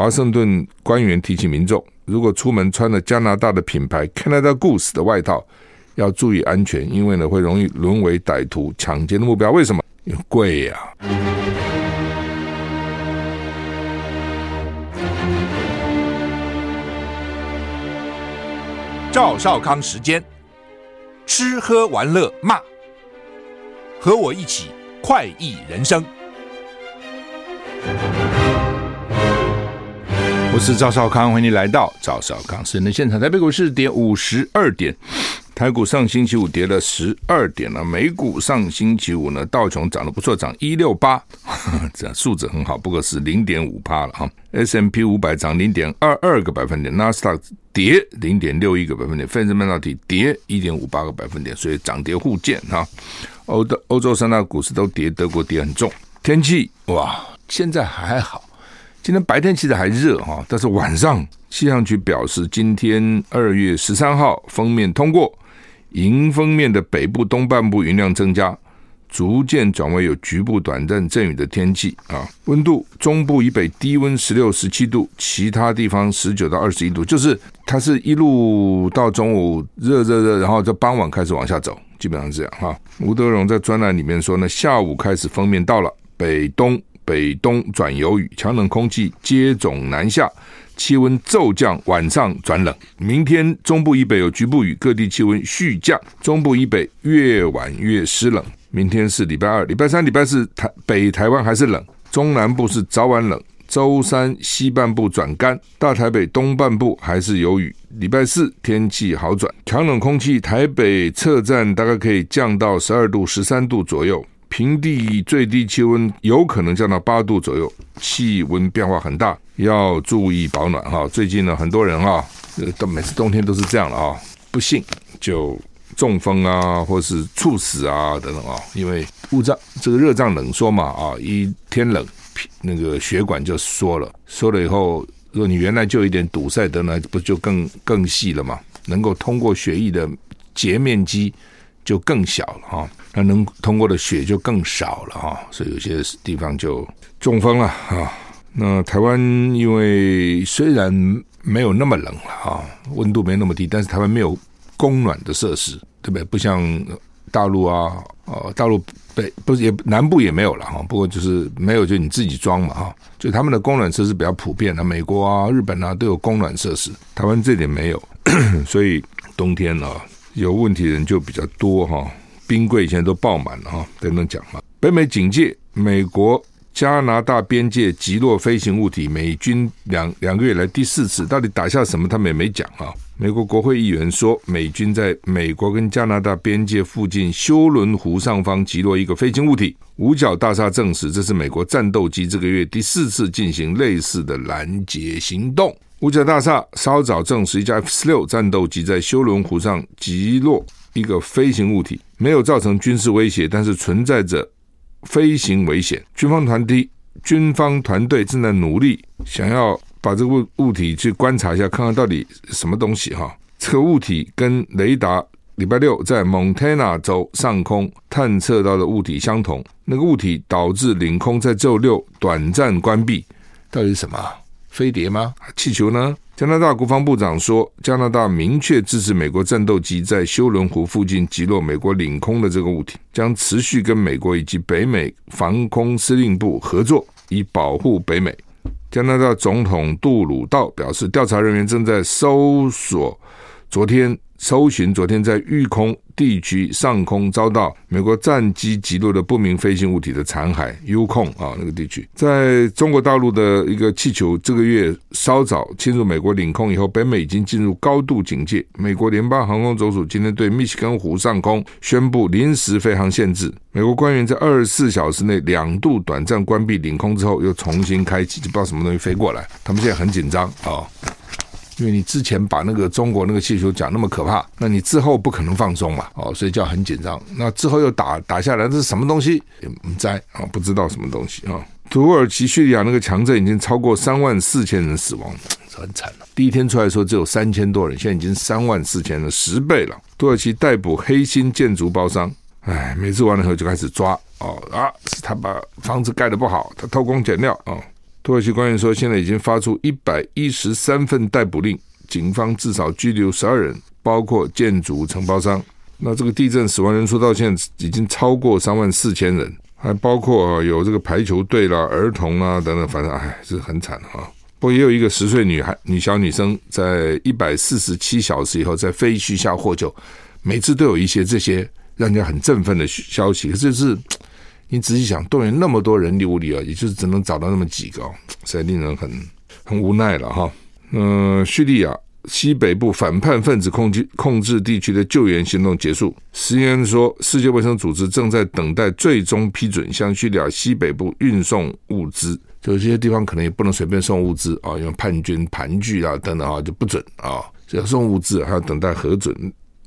华盛顿官员提醒民众，如果出门穿了加拿大的品牌 Canada Goose 的外套，要注意安全，因为呢会容易沦为歹徒抢劫的目标。为什么？因为贵呀、赵少康时间，吃喝玩乐骂，和我一起快意人生。是赵少康，欢迎你来到赵少康私人的现场。台北股市跌五十二点，台股上星期五跌了十二点了。美股上星期五呢，道琼涨得不错，涨一六八，这数字很好，不过是零点五趴了哈。S M P 五百涨零点二二个百分点，纳斯达克跌零点六一个百分点，费城半导体跌一点五八个百分点，所以涨跌互见哈。欧的欧洲三大股市都跌，德国跌很重。天气哇，现在还好。今天白天其实还热哈，但是晚上气象局表示，今天二月十三号封面通过，迎风面的北部东半部云量增加，逐渐转为有局部短暂阵雨的天气啊。温度中部以北低温十六、十七度，其他地方十九到二十一度，就是它是一路到中午热热热，然后在傍晚开始往下走，基本上是这样哈。吴德荣在专栏里面说呢，下午开始封面到了北东。北东转有雨，强冷空气接踵南下，气温骤降，晚上转冷。明天中部以北有局部雨，各地气温续降，中部以北越晚越湿冷。明天是礼拜二、礼拜三、礼拜四，台北台湾还是冷，中南部是早晚冷。周三西半部转干，大台北东半部还是有雨。礼拜四天气好转，强冷空气台北侧站大概可以降到十二度、十三度左右。平地最低气温有可能降到八度左右，气温变化很大，要注意保暖哈。最近呢，很多人哈，都每次冬天都是这样了啊，不幸就中风啊，或是猝死啊等等啊，因为雾胀这个热胀冷缩嘛啊，一天冷，那个血管就缩了，缩了以后，如果你原来就有一点堵塞的呢，不就更更细了嘛？能够通过血液的截面积就更小了哈。那能通过的血就更少了哈，所以有些地方就中风了哈。那台湾因为虽然没有那么冷了哈，温度没那么低，但是台湾没有供暖的设施，对不对？不像大陆啊，呃，大陆北不是也南部也没有了哈。不过就是没有，就你自己装嘛哈。就他们的供暖设施比较普遍的，美国啊、日本啊都有供暖设施，台湾这点没有，所以冬天呢有问题的人就比较多哈。冰柜现在都爆满了哈，等等讲吧。北美警戒，美国加拿大边界击落飞行物体，美军两两个月来第四次，到底打下什么？他们也没讲哈。美国国会议员说，美军在美国跟加拿大边界附近休伦湖上方击落一个飞行物体。五角大厦证实，这是美国战斗机这个月第四次进行类似的拦截行动。五角大厦稍早证实，一架 F 十六战斗机在休伦湖上击落。一个飞行物体没有造成军事威胁，但是存在着飞行危险。军方团体、军方团队正在努力，想要把这个物物体去观察一下，看看到底什么东西哈。这个物体跟雷达礼拜六在蒙特纳州上空探测到的物体相同，那个物体导致领空在周六短暂关闭。到底是什么？飞碟吗？气球呢？加拿大国防部长说，加拿大明确支持美国战斗机在休伦湖附近击落美国领空的这个物体，将持续跟美国以及北美防空司令部合作，以保护北美。加拿大总统杜鲁道表示，调查人员正在搜索昨天。搜寻昨天在育空地区上空遭到美国战机击落的不明飞行物体的残骸，，U 空啊那个地区，在中国大陆的一个气球，这个月稍早侵入美国领空以后，北美已经进入高度警戒。美国联邦航空总署今天对密西根湖上空宣布临时飞航限制。美国官员在二十四小时内两度短暂关闭领空之后，又重新开启，就不知道什么东西飞过来，他们现在很紧张啊。因为你之前把那个中国那个气球讲那么可怕，那你之后不可能放松嘛，哦，所以就很紧张。那之后又打打下来，这是什么东西？也不在啊，不知道什么东西啊。土耳其叙利亚那个强震已经超过三万四千人死亡，很惨了。第一天出来说只有三千多人，现在已经三万四千人，十倍了。土耳其逮捕黑心建筑包商，哎，每次完了以后就开始抓哦啊，是他把房子盖得不好，他偷工减料啊。土耳其官员说，现在已经发出一百一十三份逮捕令，警方至少拘留十二人，包括建筑承包商。那这个地震死亡人数到现在已经超过三万四千人，还包括有这个排球队啦、儿童啦等等，反正哎，是很惨啊。不过也有一个十岁女孩、女小女生，在一百四十七小时以后在废墟下获救。每次都有一些这些让人家很振奋的消息，可是是你仔细想，动员那么多人力物力啊，也就是只能找到那么几个，实在令人很很无奈了哈。嗯，叙利亚西北部反叛分子控制控制地区的救援行动结束。CNN 说，世界卫生组织正在等待最终批准，向叙利亚西北部运送物资。就这些地方可能也不能随便送物资啊，因为叛军盘踞啊等等啊，就不准啊。只要送物资，还要等待核准。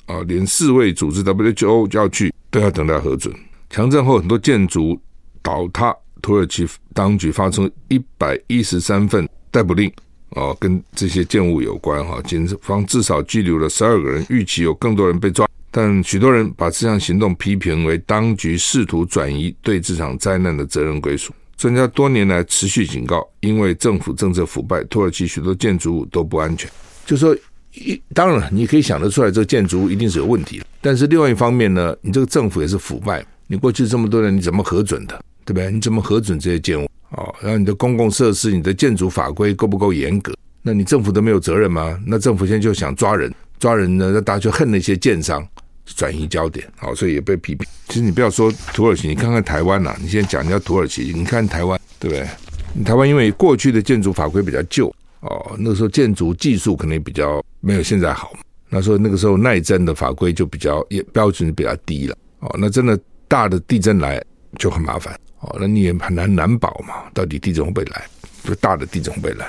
啊，连世卫组织 WHO 就要去，都要等待核准。强震后很多建筑倒塌，土耳其当局发出一百一十三份逮捕令，哦，跟这些建物有关哈。警方至少拘留了十二个人，预期有更多人被抓。但许多人把这项行动批评为当局试图转移对这场灾难的责任归属。专家多年来持续警告，因为政府政策腐败，土耳其许多建筑物都不安全。就说。一当然，你可以想得出来，这个建筑物一定是有问题的。但是另外一方面呢，你这个政府也是腐败。你过去这么多年，你怎么核准的？对不对？你怎么核准这些建物？哦，然后你的公共设施、你的建筑法规够不够严格？那你政府都没有责任吗？那政府现在就想抓人，抓人呢，那大家就恨那些建商，转移焦点。好，所以也被批评。其实你不要说土耳其，你看看台湾呐、你现在讲人家土耳其，你看台湾，对不对？台湾因为过去的建筑法规比较旧。哦，那个时候建筑技术可能比较没有现在好。那时候那个时候耐震的法规就比较也标准比较低了。哦，那真的大的地震来就很麻烦。哦，那你也很难难保嘛，到底地震会不会来？就大的地震会不会来？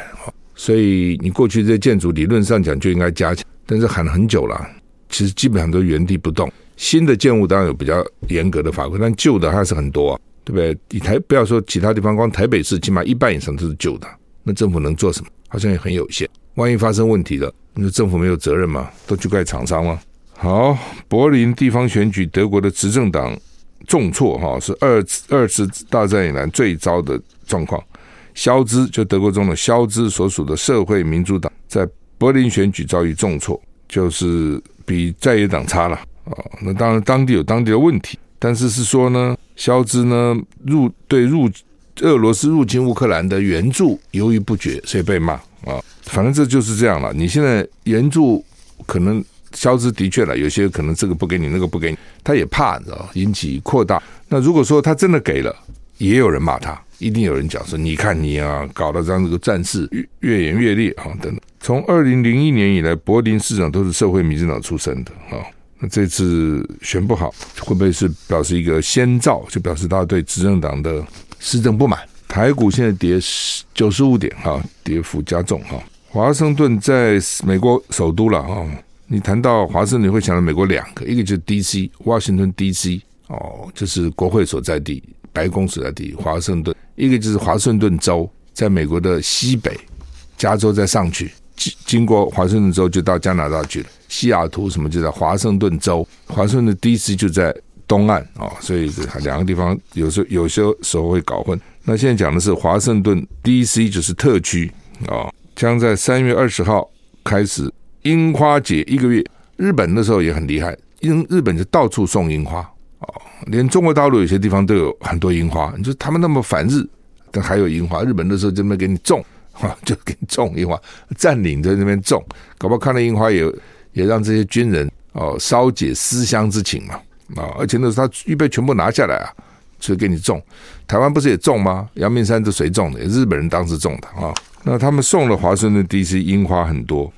所以你过去这些建筑理论上讲就应该加强，但是喊了很久了，其实基本上都原地不动。新的建物当然有比较严格的法规，但旧的还是很多啊，对不对？你台不要说其他地方，光台北市起码一半以上都是旧的，那政府能做什么？好像也很有限，万一发生问题了，你说政府没有责任吗？都去怪厂商吗？好，柏林地方选举，德国的执政党重挫，哈，是二次二次大战以来最糟的状况。肖兹就德国中的肖兹所属的社会民主党，在柏林选举遭遇重挫，就是比在野党差了啊。那当然，当地有当地的问题，但是是说呢，肖兹呢入对入。俄罗斯入侵乌克兰的援助犹豫不决，所以被骂啊。反正这就是这样了。你现在援助可能消失的确了，有些可能这个不给你，那个不给你，他也怕，你知道引起扩大。那如果说他真的给了，也有人骂他，一定有人讲说：“你看你啊，搞得这样这个战事越演越烈啊。”等等。从二零零一年以来，柏林市长都是社会民主党出身的啊。那这次选不好，会不会是表示一个先兆，就表示他对执政党的？施政不满，台股现在跌九十五点哈，跌幅加重哈。华盛顿在美国首都了哈，你谈到华盛顿，你会想到美国两个，一个就是 D.C. 华盛顿 D.C. 哦，就是国会所在地，白宫所在地华盛顿；一个就是华盛顿州，在美国的西北，加州再上去，经经过华盛顿州就到加拿大去了，西雅图什么就在华盛顿州，华盛顿 D.C. 就在。东岸啊，所以这两个地方有时候有些时候会搞混。那现在讲的是华盛顿 D.C. 就是特区啊，将在三月二十号开始樱花节一个月。日本那时候也很厉害，因日本就到处送樱花啊，连中国大陆有些地方都有很多樱花。你说他们那么反日，但还有樱花。日本那时候就没给你种啊，就给你种樱花，占领在那边种，搞不好看到樱花也也让这些军人哦稍解思乡之情嘛。啊，而且那时候他预备全部拿下来啊，所以给你种。台湾不是也种吗？阳明山是谁种的？日本人当时种的啊。那他们送了华盛顿 D.C. 樱花很多，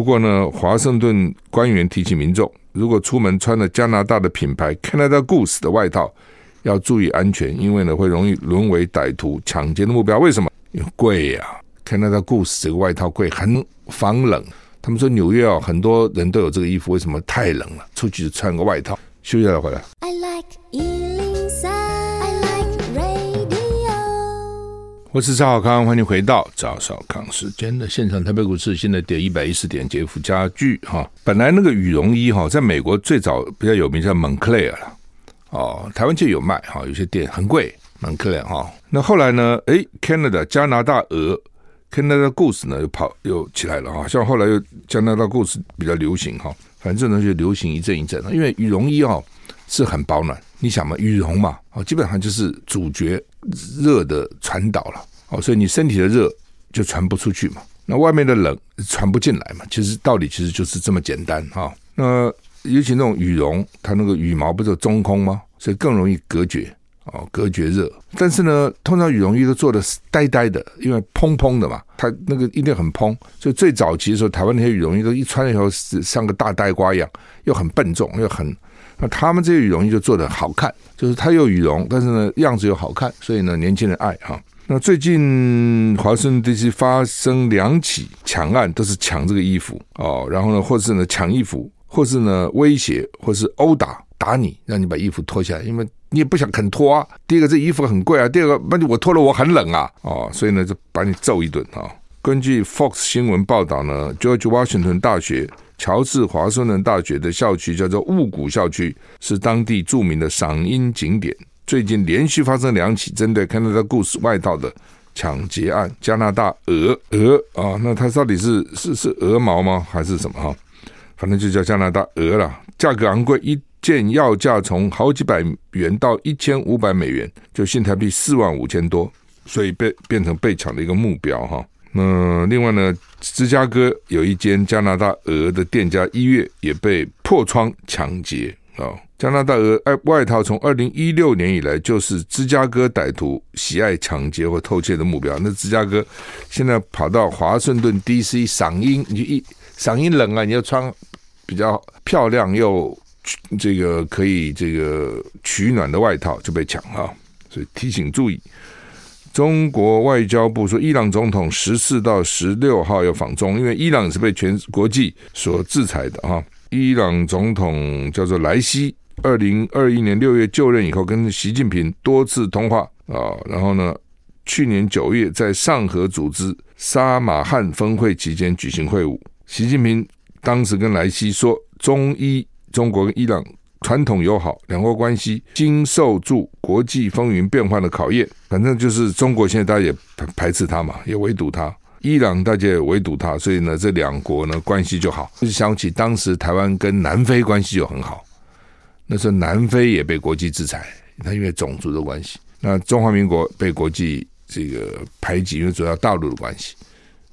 不过呢，华盛顿官员提醒民众，如果出门穿了加拿大的品牌 Canada Goose 的外套，要注意安全，因为呢会容易沦为歹徒抢劫的目标。为什么？因为贵呀，Canada Goose 这个外套贵，很防冷。他们说纽约啊，很多人都有这个衣服，为什么？太冷了，出去就穿个外套。休息了，回来。I like 我是赵少康，欢迎回到赵少康时间的现场。台北股市现在跌一百一十点，跌幅加剧哈。本来那个羽绒衣哈，在美国最早比较有名叫 Moncler 了哦，台湾就有卖哈，有些店很贵，蛮可怜哈。那后来呢？哎，Canada 加拿大鹅，Canada Goose 呢又跑又起来了哈。像后来又加拿大 Goose 比较流行哈，反正呢就流行一阵一阵。因为羽绒衣哈是很保暖，你想嘛，羽绒嘛，哦，基本上就是主角热的传导了哦，所以你身体的热就传不出去嘛，那外面的冷传不进来嘛。其实道理其实就是这么简单哈。那尤其那种羽绒，它那个羽毛不是中空吗？所以更容易隔绝哦，隔绝热。但是呢，通常羽绒衣都做的呆呆的，因为蓬蓬的嘛，它那个一定很蓬。所以最早期的时候，台湾那些羽绒衣都一穿以后是像个大呆瓜一样，又很笨重，又很。那他们这些羽绒衣就做的好看，就是它有羽绒，但是呢样子又好看，所以呢年轻人爱哈。那最近华盛顿 DC 发生两起抢案，都是抢这个衣服哦，然后呢，或是呢抢衣服。或是呢威胁，或是殴打打你，让你把衣服脱下来，因为你也不想肯脱啊。第一个，这衣服很贵啊；第二个，万一我脱了我很冷啊。哦，所以呢就把你揍一顿啊。根据 Fox 新闻报道呢，George Washington 大学、乔治华盛顿大学的校区叫做雾谷校区，是当地著名的赏樱景点。最近连续发生两起针对 Canada Goose 外套的抢劫案。加拿大鹅鹅啊，那它到底是是是鹅毛吗？还是什么哈？反正就叫加拿大鹅了，价格昂贵，一件要价从好几百元到一千五百美元，就新台币四万五千多，所以被变成被抢的一个目标哈。那另外呢，芝加哥有一间加拿大鹅的店家，一月也被破窗抢劫啊。加拿大鹅外套从二零一六年以来就是芝加哥歹徒喜爱抢劫或偷窃的目标。那芝加哥现在跑到华盛顿 DC 赏樱，你就一赏樱冷啊，你要穿。比较漂亮又这个可以这个取暖的外套就被抢哈，所以提醒注意。中国外交部说，伊朗总统十四到十六号要访中，因为伊朗是被全国际所制裁的哈。伊朗总统叫做莱西，二零二一年六月就任以后，跟习近平多次通话啊，然后呢，去年九月在上合组织沙马汉峰会期间举行会晤，习近平。当时跟莱西说，中伊中国跟伊朗传统友好，两国关系经受住国际风云变幻的考验。反正就是中国现在大家也排斥他嘛，也围堵他；伊朗大家也围堵他，所以呢，这两国呢关系就好。就想起当时台湾跟南非关系就很好，那时候南非也被国际制裁，他因为种族的关系；那中华民国被国际这个排挤，因为主要大陆的关系。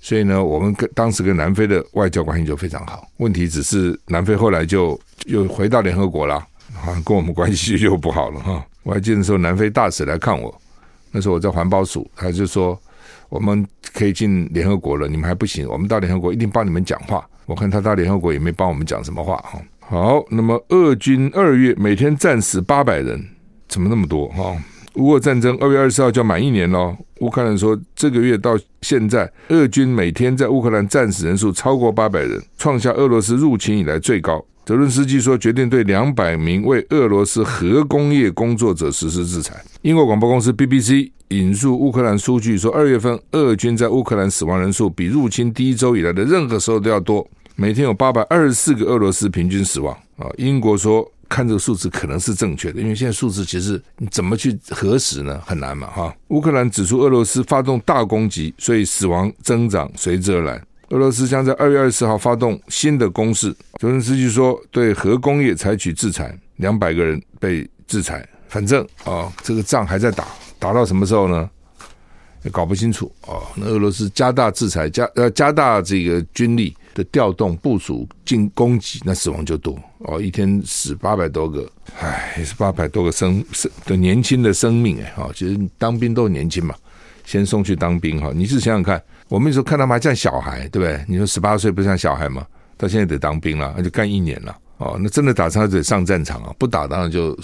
所以呢，我们跟当时跟南非的外交关系就非常好。问题只是南非后来就又回到联合国了，啊，跟我们关系又不好了哈。我还记得那时候南非大使来看我，那时候我在环保署，他就说我们可以进联合国了，你们还不行，我们到联合国一定帮你们讲话。我看他到联合国也没帮我们讲什么话哈。好，那么俄军二月每天战死八百人，怎么那么多哈？乌俄战争二月二十号就要满一年了。乌克兰说，这个月到现在，俄军每天在乌克兰战死人数超过八百人，创下俄罗斯入侵以来最高。泽伦斯基说，决定对两百名为俄罗斯核工业工作者实施制裁。英国广播公司 BBC 引述乌克兰数据说，二月份俄军在乌克兰死亡人数比入侵第一周以来的任何时候都要多，每天有八百二十四个俄罗斯平均死亡。啊，英国说。看这个数字可能是正确的，因为现在数字其实你怎么去核实呢？很难嘛，哈。乌克兰指出，俄罗斯发动大攻击，所以死亡增长随之而来。俄罗斯将在二月二十号发动新的攻势。泽连斯基说，对核工业采取制裁，两百个人被制裁。反正啊、这个仗还在打，打到什么时候呢？也搞不清楚啊、哦。那俄罗斯加大制裁，加呃加大这个军力。的调动部署进攻击，那死亡就多哦，一天死八百多个，唉，也是八百多个生生的年轻的生命哎，哈，其实当兵都年轻嘛，先送去当兵哈。你是想想看，我们有时候看他们还像小孩，对不对？你说十八岁不像小孩吗？到现在得当兵了，那就干一年了哦。那真的打仗得上战场啊，不打当然就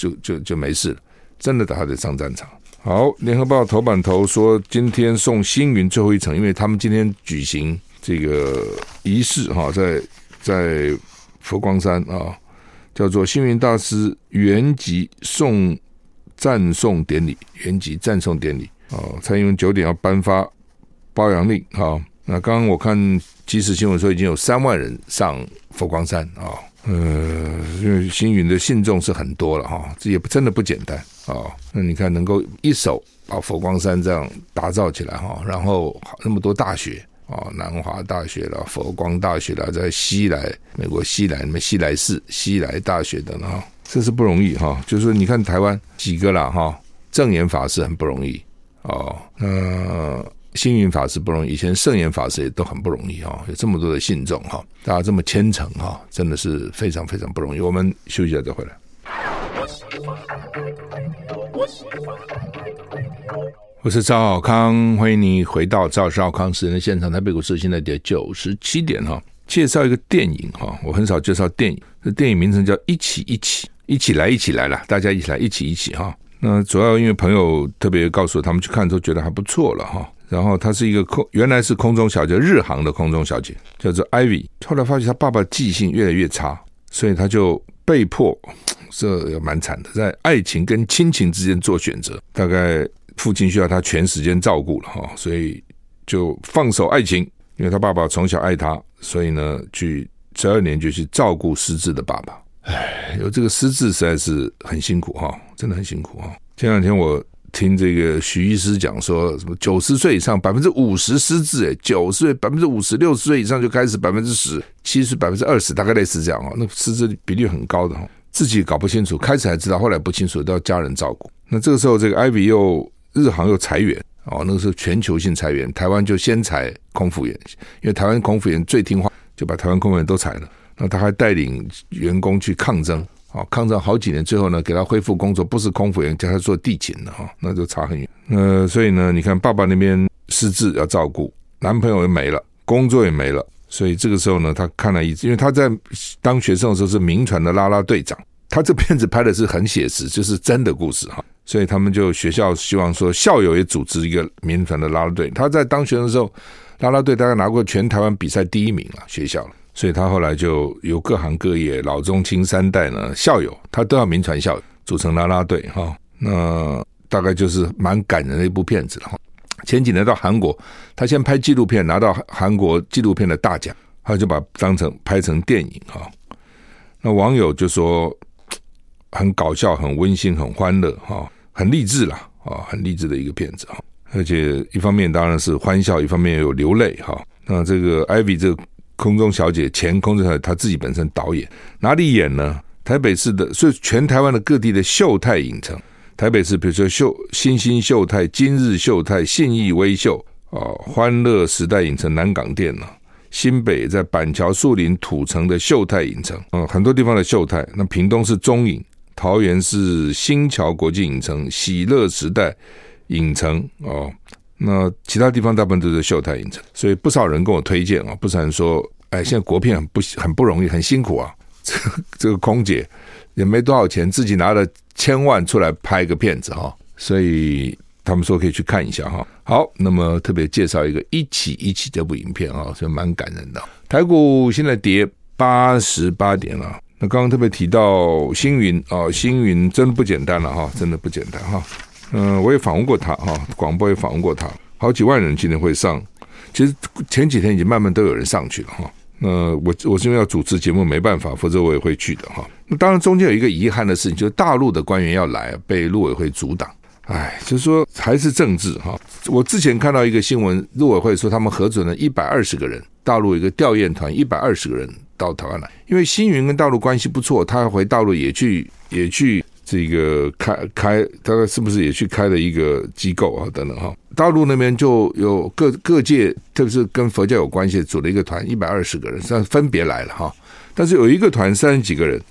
就就就没事了。真的打还得上战场。好，联合报头版头说，今天送星云最后一程，因为他们今天举行。这个仪式哈，在在佛光山啊，叫做星云大师圆寂送赞颂典礼，圆寂赞颂典礼啊。蔡英文九点要颁发褒扬令哈。那刚刚我看即时新闻说，已经有三万人上佛光山啊。呃，因为星云的信众是很多了哈，这也不真的不简单啊。那你看，能够一手把佛光山这样打造起来哈，然后那么多大学啊，南华大学了、佛光大学了，在西来美国西来什么西来市、西来大学等等哈，这是不容易哈。就是，你看台湾几个啦哈，证严法师很不容易哦，那。星云法师不容易，以前圣严法师也都很不容易哈，有这么多的信众哈，大家这么虔诚哈，真的是非常非常不容易。我们休息一下再回来。我是赵少康，欢迎你回到赵少康时间的现场。台北股市现在跌九十七点哈。介绍一个电影哈，我很少介绍电影，这电影名称叫《一起一起一起来一起来了》，大家一起来一起一起哈。那主要因为朋友特别告诉我，他们去看之后觉得还不错了哈。然后她是一个空，原来是空中小姐，日航的空中小姐，叫做 Ivy。后来发现她爸爸记性越来越差，所以她就被迫，这也蛮惨的，在爱情跟亲情之间做选择。大概父亲需要他全时间照顾了哈，所以就放手爱情，因为他爸爸从小爱他，所以呢，去十二年就去照顾失智的爸爸。唉，有这个失智实在是很辛苦哈，真的很辛苦哈。前两天我。听这个徐医师讲说，什么九十岁以上百分之五十失智，诶，九十岁百分之五十，六十岁以上就开始百分之十，七十百分之二十，大概类似这样哦。那失智比例很高的哈，自己搞不清楚，开始还知道，后来不清楚，都要家人照顾。那这个时候，这个艾比又日航又裁员哦，那个时候全球性裁员，台湾就先裁空服员，因为台湾空服员最听话，就把台湾空服员都裁了。那他还带领员工去抗争。哦，抗争好几年，最后呢，给他恢复工作，不是空服员，叫他做地勤的哈，那就差很远。呃，所以呢，你看爸爸那边失智要照顾，男朋友也没了，工作也没了，所以这个时候呢，他看了一次，因为他在当学生的时候是民传的啦啦队长，他这片子拍的是很写实，就是真的故事哈，所以他们就学校希望说校友也组织一个民传的啦啦队，他在当学生的时候，啦啦队大概拿过全台湾比赛第一名了，学校。所以他后来就由各行各业老中青三代呢，校友，他都要民传校友组成啦啦队哈。那大概就是蛮感人的一部片子哈。前几年到韩国，他先拍纪录片拿到韩国纪录片的大奖，他就把当成拍成电影哈。那网友就说 很搞笑、很温馨、很欢乐哈，很励志啦啊，很励志的一个片子哈。而且一方面当然是欢笑，一方面有流泪哈。那这个 Ivy 这个。空中小姐，前空中小姐，她自己本身导演，哪里演呢？台北市的，所以全台湾的各地的秀泰影城，台北市比如说秀新兴秀泰、今日秀泰、信义威秀啊、欢乐时代影城、南港店呢，新北在板桥树林土城的秀泰影城，嗯，很多地方的秀泰。那屏东是中影，桃园是新桥国际影城、喜乐时代影城哦。那其他地方大部分都是秀泰影城，所以不少人跟我推荐啊，不少人说，哎，现在国片很不很不容易，很辛苦啊。这 这个空姐也没多少钱，自己拿了千万出来拍个片子哈，所以他们说可以去看一下哈。好，那么特别介绍一个《一起一起》这部影片啊，所以蛮感人的。台股现在跌八十八点了，那刚刚特别提到星云啊，星云真的不简单了哈，真的不简单哈。嗯，我也访问过他哈，广播也访问过他，好几万人今天会上。其实前几天已经慢慢都有人上去了哈。那我我是因为要主持节目没办法，否则我也会去的哈。那当然中间有一个遗憾的事情，就是大陆的官员要来，被陆委会阻挡。哎，就是说还是政治哈。我之前看到一个新闻，陆委会说他们核准了一百二十个人，大陆一个吊唁团一百二十个人到台湾来，因为星云跟大陆关系不错，他回大陆也去也去。这个开开大概是不是也去开了一个机构啊？等等哈，大陆那边就有各各界，特别是跟佛教有关系，组了一个团，一百二十个人，这样分别来了哈。但是有一个团三十几个人，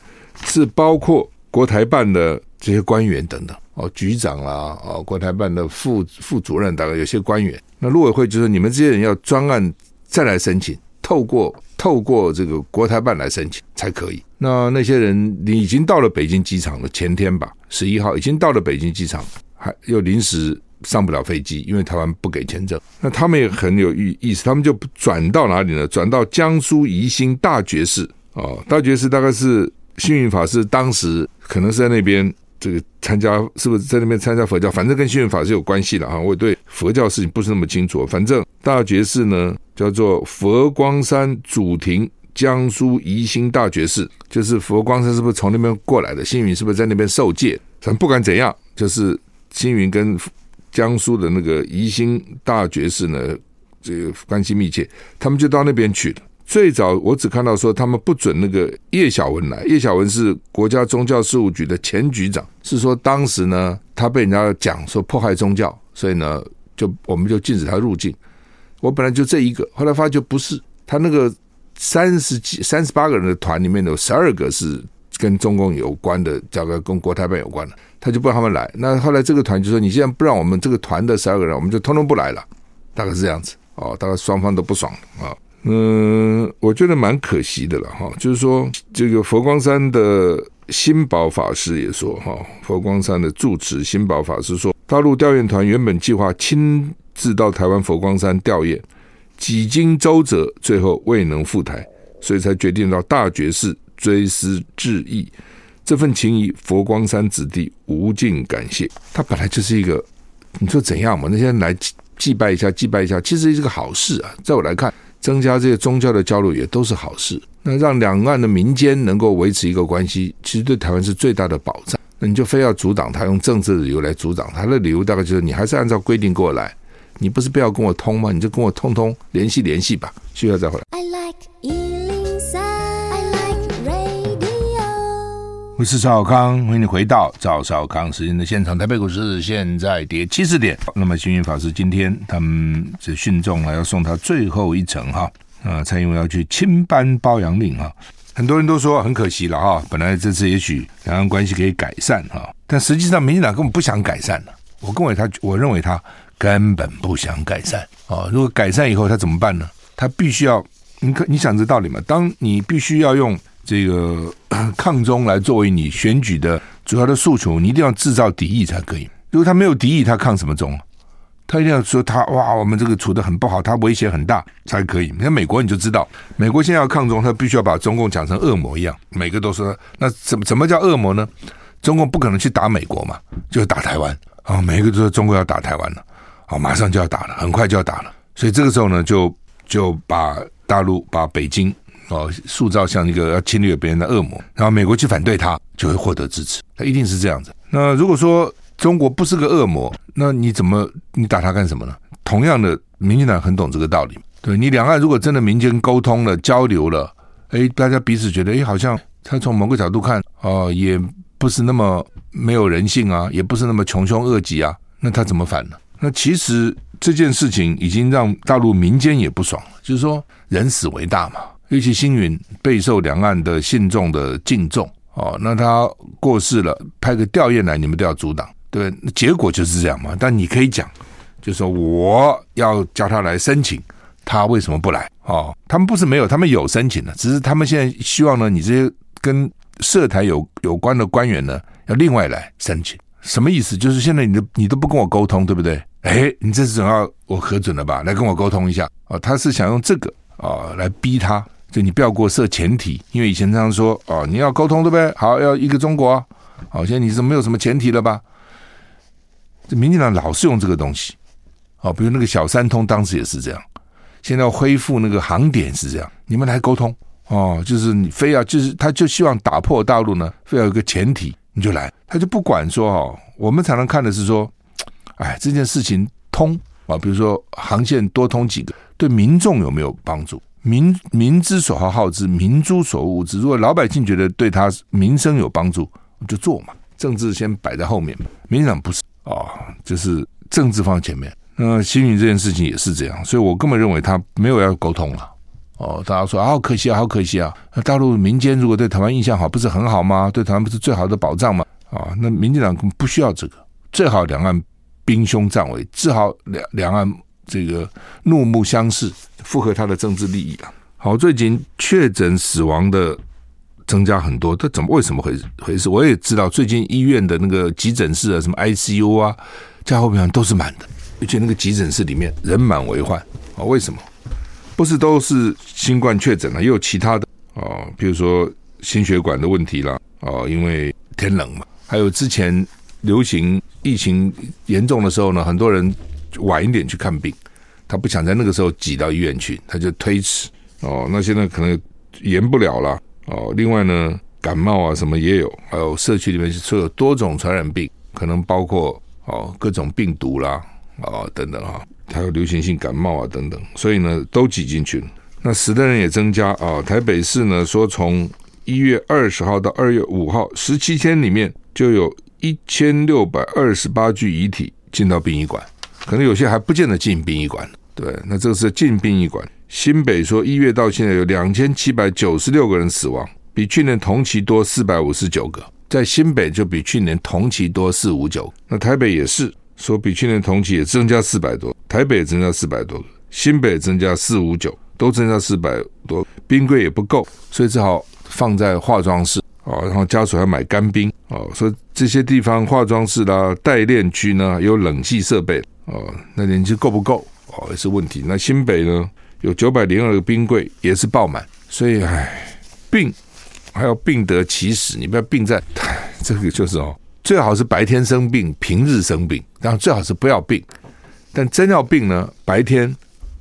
是包括国台办的这些官员等等哦，局长啦，哦，国台办的副副主任，大概有些官员。那陆委会就说，你们这些人要专案再来申请，透过。透过这个国台办来申请才可以。那那些人，你已经到了北京机场了，前天吧，十一号已经到了北京机场，还又临时上不了飞机，因为台湾不给签证。那他们也很有意意思，他们就转到哪里呢？转到江苏宜兴大觉寺哦，大觉寺大概是幸运法师当时可能是在那边。这个参加是不是在那边参加佛教？反正跟幸运法师有关系的哈。我对佛教事情不是那么清楚。反正大觉寺呢，叫做佛光山祖庭江苏宜兴大觉寺，就是佛光山是不是从那边过来的？星云是不是在那边受戒？反正不管怎样，就是星云跟江苏的那个宜兴大觉寺呢，这个关系密切，他们就到那边去了。最早我只看到说他们不准那个叶小文来，叶小文是国家宗教事务局的前局长，是说当时呢他被人家讲说迫害宗教，所以呢就我们就禁止他入境。我本来就这一个，后来发觉不是，他那个三十几、三十八个人的团里面有十二个是跟中共有关的，叫个跟国台办有关的，他就不让他们来。那后来这个团就说：“你既然不让我们这个团的十二个人，我们就通通不来了。”大概是这样子哦，大概双方都不爽啊。嗯，我觉得蛮可惜的了哈。就是说，这个佛光山的新保法师也说哈，佛光山的住持新保法师说，大陆调研团原本计划亲自到台湾佛光山吊唁，几经周折，最后未能赴台，所以才决定到大觉寺追思致意。这份情谊，佛光山子弟无尽感谢。他本来就是一个，你说怎样嘛？那些人来祭拜一下，祭拜一下，其实是个好事啊。在我来看，增加这些宗教的交流也都是好事。那让两岸的民间能够维持一个关系，其实对台湾是最大的保障。那你就非要阻挡他，用政治的理由来阻挡他的理由，大概就是你还是按照规定过来。你不是不要跟我通吗？你就跟我通通联系联系吧。需要再回来。I like 103, I like radio。我是赵少康，欢迎你回到赵少康时间的现场。台北股市现在跌七十点。那么星云法师今天他们这训众啊，要送他最后一程哈。啊，蔡英文要去亲颁褒扬令哈。很多人都说很可惜了哈。本来这次也许两岸关系可以改善哈，但实际上民进党根本不想改善了。我认为他，我认为他。根本不想改善啊！如果改善以后，他怎么办呢？他必须要，你可你想这道理吗？当你必须要用这个 抗中来作为你选举的主要的诉求，你一定要制造敌意才可以。如果他没有敌意，他抗什么中？他一定要说他哇，我们这个处的很不好，他威胁很大才可以。你看美国你就知道，美国现在要抗中，他必须要把中共讲成恶魔一样，每个都说那怎么怎么叫恶魔呢？中共不可能去打美国嘛，就是打台湾啊！每一个都说中国要打台湾了。好，马上就要打了，很快就要打了，所以这个时候呢，就就把大陆、把北京哦塑造像一个要侵略别人的恶魔，然后美国去反对他，就会获得支持，他一定是这样子。那如果说中国不是个恶魔，那你怎么你打他干什么呢？同样的，民进党很懂这个道理。对，你两岸如果真的民间沟通了、交流了，哎，大家彼此觉得，哎，好像他从某个角度看，哦，也不是那么没有人性啊，也不是那么穷凶恶极啊，那他怎么反呢？那其实这件事情已经让大陆民间也不爽了，就是说人死为大嘛，尤其星云备受两岸的信众的敬重哦，那他过世了，派个吊唁来，你们都要阻挡，对？结果就是这样嘛。但你可以讲，就说我要叫他来申请，他为什么不来？哦，他们不是没有，他们有申请的，只是他们现在希望呢，你这些跟涉台有有关的官员呢，要另外来申请。什么意思？就是现在你都你都不跟我沟通，对不对？哎，你这次总要我核准了吧？来跟我沟通一下啊！他是想用这个啊来逼他，就你不要给我设前提，因为以前常常说哦，你要沟通对不对？好，要一个中国，好，现在你是没有什么前提了吧？这民进党老是用这个东西，哦，比如那个小三通当时也是这样，现在要恢复那个航点是这样，你们来沟通哦，就是你非要就是他就希望打破大陆呢，非要有个前提。你就来，他就不管说哦，我们常常看的是说，哎，这件事情通啊，比如说航线多通几个，对民众有没有帮助？民民之所好好之，民诸所恶之。如果老百姓觉得对他民生有帮助，就做嘛。政治先摆在后面嘛。民进党不是啊、哦，就是政治放在前面。那新云这件事情也是这样，所以我根本认为他没有要沟通了。哦，大家说啊，好可惜啊，好可惜啊！大陆民间如果对台湾印象好，不是很好吗？对台湾不是最好的保障吗？啊，那民进党不需要这个，最好两岸兵凶战危，最好两两岸这个怒目相视，符合他的政治利益啊。好，最近确诊死亡的增加很多，这怎么为什么回回事？我也知道，最近医院的那个急诊室啊，什么 ICU 啊，加护病房都是满的，而且那个急诊室里面人满为患啊，为什么？不是都是新冠确诊了，也有其他的哦，比如说心血管的问题啦，哦，因为天冷嘛，还有之前流行疫情严重的时候呢，很多人晚一点去看病，他不想在那个时候挤到医院去，他就推迟哦。那现在可能延不了了哦。另外呢，感冒啊什么也有，还有社区里面是有多种传染病，可能包括哦各种病毒啦哦等等哈，还有流行性感冒啊等等，所以呢都挤进去了。那死的人也增加啊。台北市呢说，从一月二十号到二月五号十七天里面，就有一千六百二十八具遗体进到殡仪馆，可能有些还不见得进殡仪馆。对，那这个是进殡仪馆。新北说一月到现在有两千七百九十六个人死亡，比去年同期多四百五十九个，在新北就比去年同期多四五九。那台北也是说比去年同期也增加四百多，台北增加四百多，新北增加四五九，都增加四百多。冰柜也不够，所以只好。放在化妆室啊，然后家属还买干冰啊，说这些地方化妆室啦、代练区呢有冷气设备哦，那年纪够不够哦也是问题。那新北呢有九百零二个冰柜也是爆满，所以唉，病还要病得其死，你不要病在，这个就是哦，最好是白天生病，平日生病，当然最好是不要病，但真要病呢，白天、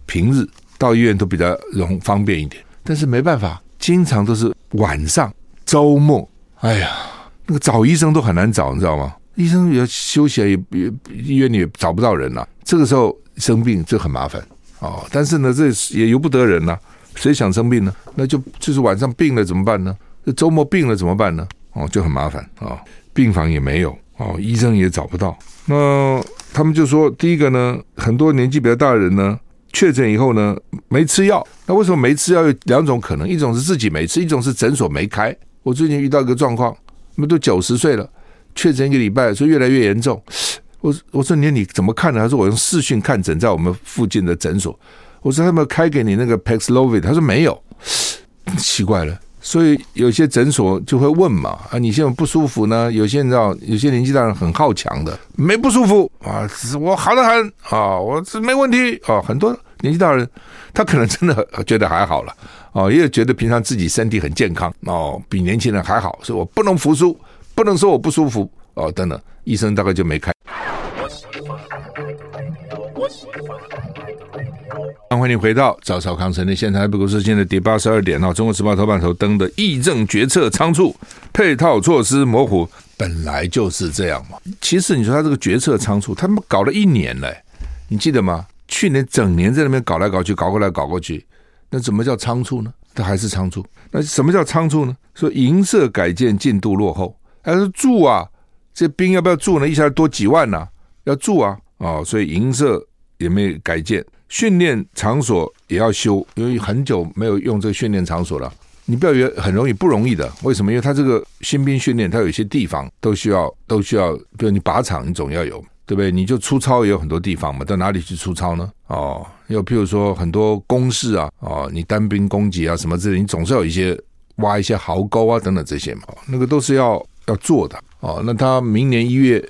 平日到医院都比较容方便一点，但是没办法。经常都是晚上、周末，哎呀，那个找医生都很难找，你知道吗？医生也休息，也也医院里也找不到人了。这个时候生病就很麻烦哦。但是呢，这也由不得人呐。谁想生病呢？那就就是晚上病了怎么办呢？这周末病了怎么办呢？哦，就很麻烦啊、哦。病房也没有哦，医生也找不到。那他们就说，第一个呢，很多年纪比较大的人呢。确诊以后呢，没吃药。那为什么没吃药？有两种可能，一种是自己没吃，一种是诊所没开。我最近遇到一个状况，他们都九十岁了，确诊一个礼拜，说越来越严重。我我说你你怎么看呢？他说我用视讯看诊，在我们附近的诊所。我说他们开给你那个 Paxlovid，他说没有，奇怪了。所以有些诊所就会问嘛，啊，你现在不舒服呢？有些人知道，有些年纪大人很好强的，没不舒服啊，我好得很啊，我这没问题啊。很多年纪大人，他可能真的 觉得还好了啊，也觉得平常自己身体很健康哦，比年轻人还好，所以我不能服输，不能说我不舒服哦，等等，医生大概就没开。欢迎回到赵少康城的现场，不过是现在跌八十二点哦。中国时报头版头登的议政决策仓促，配套措施模糊，本来就是这样嘛。其实你说他这个决策仓促，他们搞了一年嘞，你记得吗？去年整年在那边搞来搞去，搞过来搞过去，那怎么叫仓促呢？它还是仓促。那什么叫仓促呢？说银色改建进度落后，还是住啊？这兵要不要住呢？一下多几万呢、啊，要住啊！哦，所以银色也没改建。训练场所也要修，因为很久没有用这个训练场所了。你不要以为很容易，不容易的。为什么？因为他这个新兵训练，他有些地方都需要，都需要，比如你靶场，你总要有，对不对？你就出操也有很多地方嘛，到哪里去出操呢？哦，又譬如说很多工事啊，哦，你单兵攻击啊什么之类，你总是有一些挖一些壕沟啊等等这些嘛，那个都是要要做的。哦，那他明年一月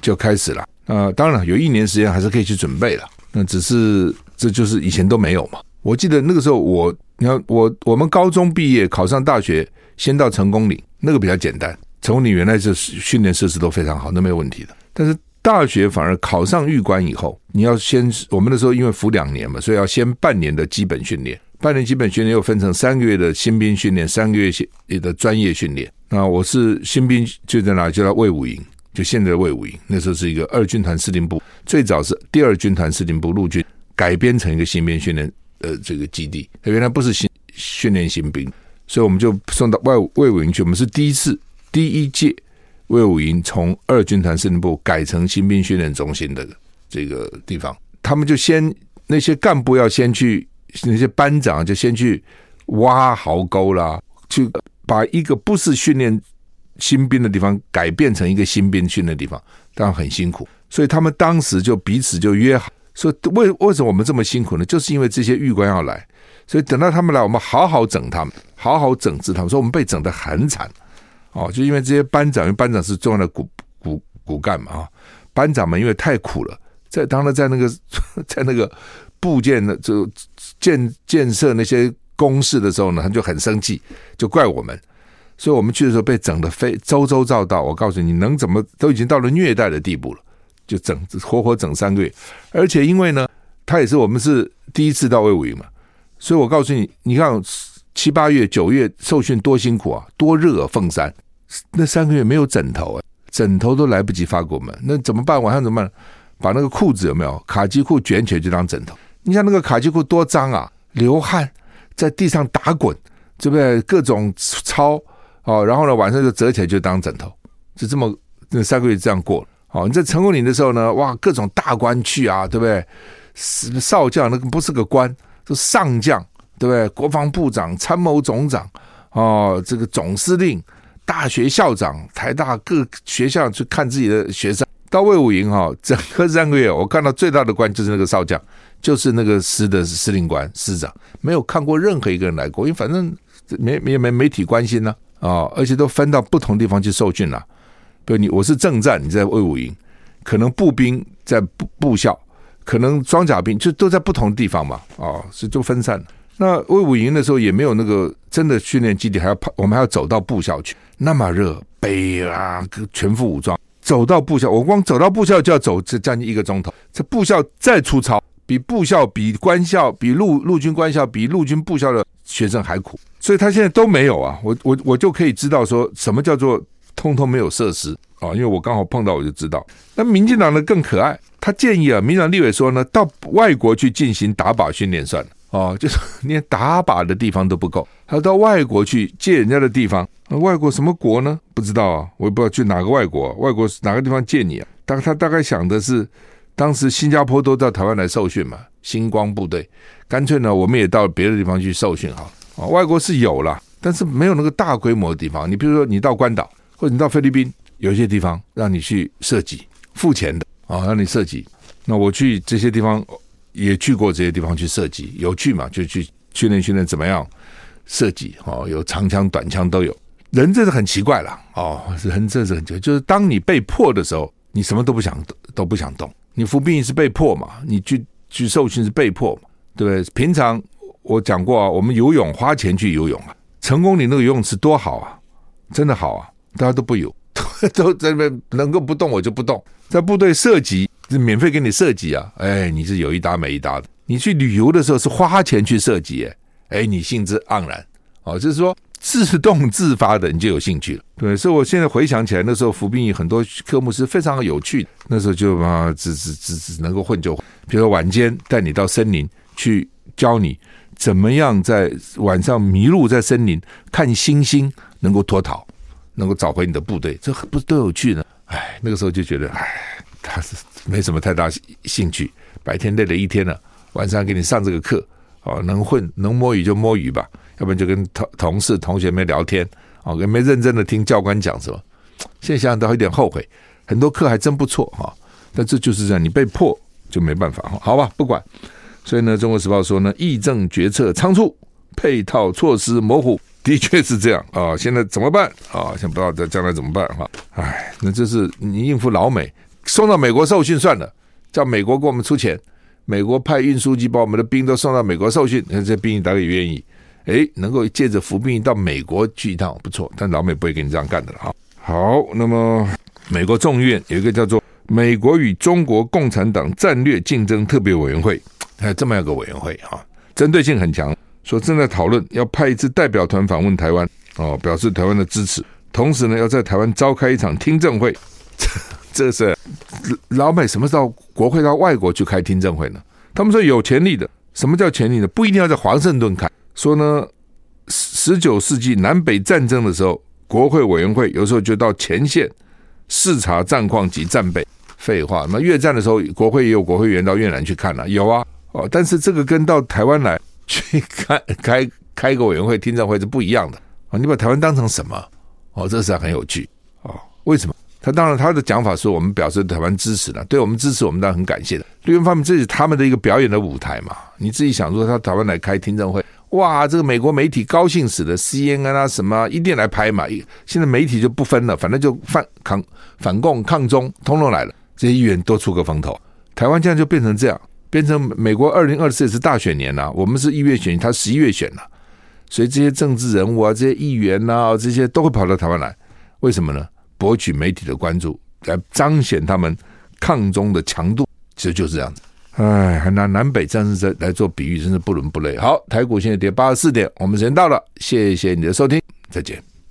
就开始了。呃，当然有一年时间还是可以去准备了。那只是。这就是以前都没有嘛。我记得那个时候我，你看我我们高中毕业考上大学，先到成功岭，那个比较简单。成功岭原来是训练设施都非常好，那没有问题的。但是大学反而考上预官以后，你要先我们那时候因为服两年嘛，所以要先半年的基本训练，半年基本训练又分成三个月的新兵训练，三个月的专业训练。那我是新兵就在哪？就在魏武营，就现在的卫武营。那时候是一个二军团司令部，最早是第二军团司令部陆军。改编成一个新兵训练呃这个基地，它原来不是新训练新兵，所以我们就送到外卫武营去。我们是第一次第一届卫武营从二军团司令部改成新兵训练中心的这个地方，他们就先那些干部要先去，那些班长就先去挖壕沟啦，去把一个不是训练新兵的地方改变成一个新兵训的地方，当然很辛苦，所以他们当时就彼此就约好。所以为为什么我们这么辛苦呢？就是因为这些狱官要来，所以等到他们来，我们好好整他们，好好整治他们。说我们被整得很惨哦，就因为这些班长，因为班长是重要的骨骨骨干嘛啊，班长们因为太苦了，在当他在那个在那个部件的就建建设那些工事的时候呢，他就很生气，就怪我们。所以我们去的时候被整得非周周照到，我告诉你，能怎么都已经到了虐待的地步了。就整活活整三个月，而且因为呢，他也是我们是第一次到魏武营嘛，所以我告诉你，你看七八月、九月受训多辛苦啊，多热啊，凤山那三个月没有枕头啊，枕头都来不及发给我们，那怎么办？晚上怎么办？把那个裤子有没有卡其裤卷起来就当枕头？你像那个卡其裤多脏啊，流汗，在地上打滚，对不对？各种操哦，然后呢，晚上就折起来就当枕头，就这么那三个月这样过了。哦，你在成功岭的时候呢，哇，各种大官去啊，对不对？少将那个不是个官，是上将，对不对？国防部长、参谋总长，哦，这个总司令、大学校长、台大各学校去看自己的学生。到魏武营哈，整个三个月，我看到最大的官就是那个少将，就是那个师的司令官、师长，没有看过任何一个人来过，因为反正没没没媒体关心呢、哦，而且都分到不同地方去受训了。比如你我是正战，你在卫武营，可能步兵在部部校，可能装甲兵就都在不同地方嘛，哦，是都分散。那卫武营的时候也没有那个真的训练基地，还要跑，我们还要走到部校去，那么热，背啊，全副武装，走到部校，我光走到部校就要走这将近一个钟头。这部校再粗糙，比部校、比官校、比陆陆军官校、比陆军部校的学生还苦，所以他现在都没有啊。我我我就可以知道说什么叫做。通通没有设施啊，因为我刚好碰到，我就知道。那民进党呢更可爱，他建议啊，民进党立委说呢，到外国去进行打靶训练算了哦，就是 连打靶的地方都不够，还要到外国去借人家的地方。那外国什么国呢？不知道啊，我也不知道去哪个外国，外国哪个地方借你啊？但他大概想的是，当时新加坡都到台湾来受训嘛，星光部队，干脆呢，我们也到别的地方去受训哈。啊，外国是有了，但是没有那个大规模的地方。你比如说，你到关岛。或者你到菲律宾，有一些地方让你去射击，付钱的啊，让你射击。那我去这些地方也去过，这些地方去射击，有趣嘛？就去训练训练怎么样射击哦，有长枪短枪都有。人这是很奇怪了哦，人这是很奇怪，就是当你被迫的时候，你什么都不想都不想动。你服兵役是被迫嘛？你去去受训是被迫嘛？对不对？平常我讲过啊，我们游泳花钱去游泳啊，成功你那个游泳池多好啊，真的好啊。大家都不游，都在那边能够不动我就不动。在部队射击是免费给你射击啊，哎，你是有一搭没一搭的。你去旅游的时候是花钱去射击，哎，你兴致盎然，哦，就是说自动自发的你就有兴趣了。对，所以我现在回想起来，那时候服兵役很多科目是非常有趣。那时候就啊，只只只只能够混就混，比如说晚间带你到森林去教你怎么样在晚上迷路在森林看星星能够脱逃。能够找回你的部队，这不是多有趣呢？哎，那个时候就觉得，哎，他是没什么太大兴趣。白天累了一天了，晚上给你上这个课，哦，能混能摸鱼就摸鱼吧，要不然就跟同同事同学们聊天，哦，也没认真的听教官讲什么。现在想想都有点后悔，很多课还真不错哈，但这就是这样，你被迫就没办法，好吧，不管。所以呢，《中国时报》说呢，议政决策仓促，配套措施模糊。的确是这样啊，现在怎么办啊？现在不知道在将来怎么办哈？哎，那这是你应付老美，送到美国受训算了，叫美国给我们出钱，美国派运输机把我们的兵都送到美国受训，那这兵役大概也愿意，哎，能够借着服兵役到美国去一趟不错，但老美不会给你这样干的了哈。好，那么美国众议院有一个叫做美国与中国共产党战略竞争特别委员会，还有这么一个委员会哈，针对性很强。说正在讨论要派一支代表团访问台湾，哦，表示台湾的支持。同时呢，要在台湾召开一场听证会。这是老美什么时候国会到外国去开听证会呢？他们说有权利的。什么叫权利呢？不一定要在华盛顿开。说呢，十九世纪南北战争的时候，国会委员会有时候就到前线视察战况及战备。废话，那越战的时候，国会也有国会员到越南去看了，有啊。哦，但是这个跟到台湾来。去开开开个委员会听证会是不一样的啊！你把台湾当成什么？哦，这是很有趣哦。为什么？他当然他的讲法是我们表示台湾支持的，对我们支持，我们当然很感谢的。另一方面，这是他们的一个表演的舞台嘛。你自己想说，他台湾来开听证会，哇，这个美国媒体高兴死了，CNN 啊什么一定来拍嘛。现在媒体就不分了，反正就反抗、反共、抗中，通通来了。这些议员都出个风头，台湾这样就变成这样。变成美国二零二四也是大选年呐、我们是一月选，他十一月选了、所以这些政治人物啊，这些议员呐、啊，这些都会跑到台湾来，为什么呢？博取媒体的关注，来彰显他们抗中的强度，其实就是这样子。哎，还拿南北战争来做比喻，真是不伦不类。好，台股现在跌八十四点，我们时间到了，谢谢你的收听，再见。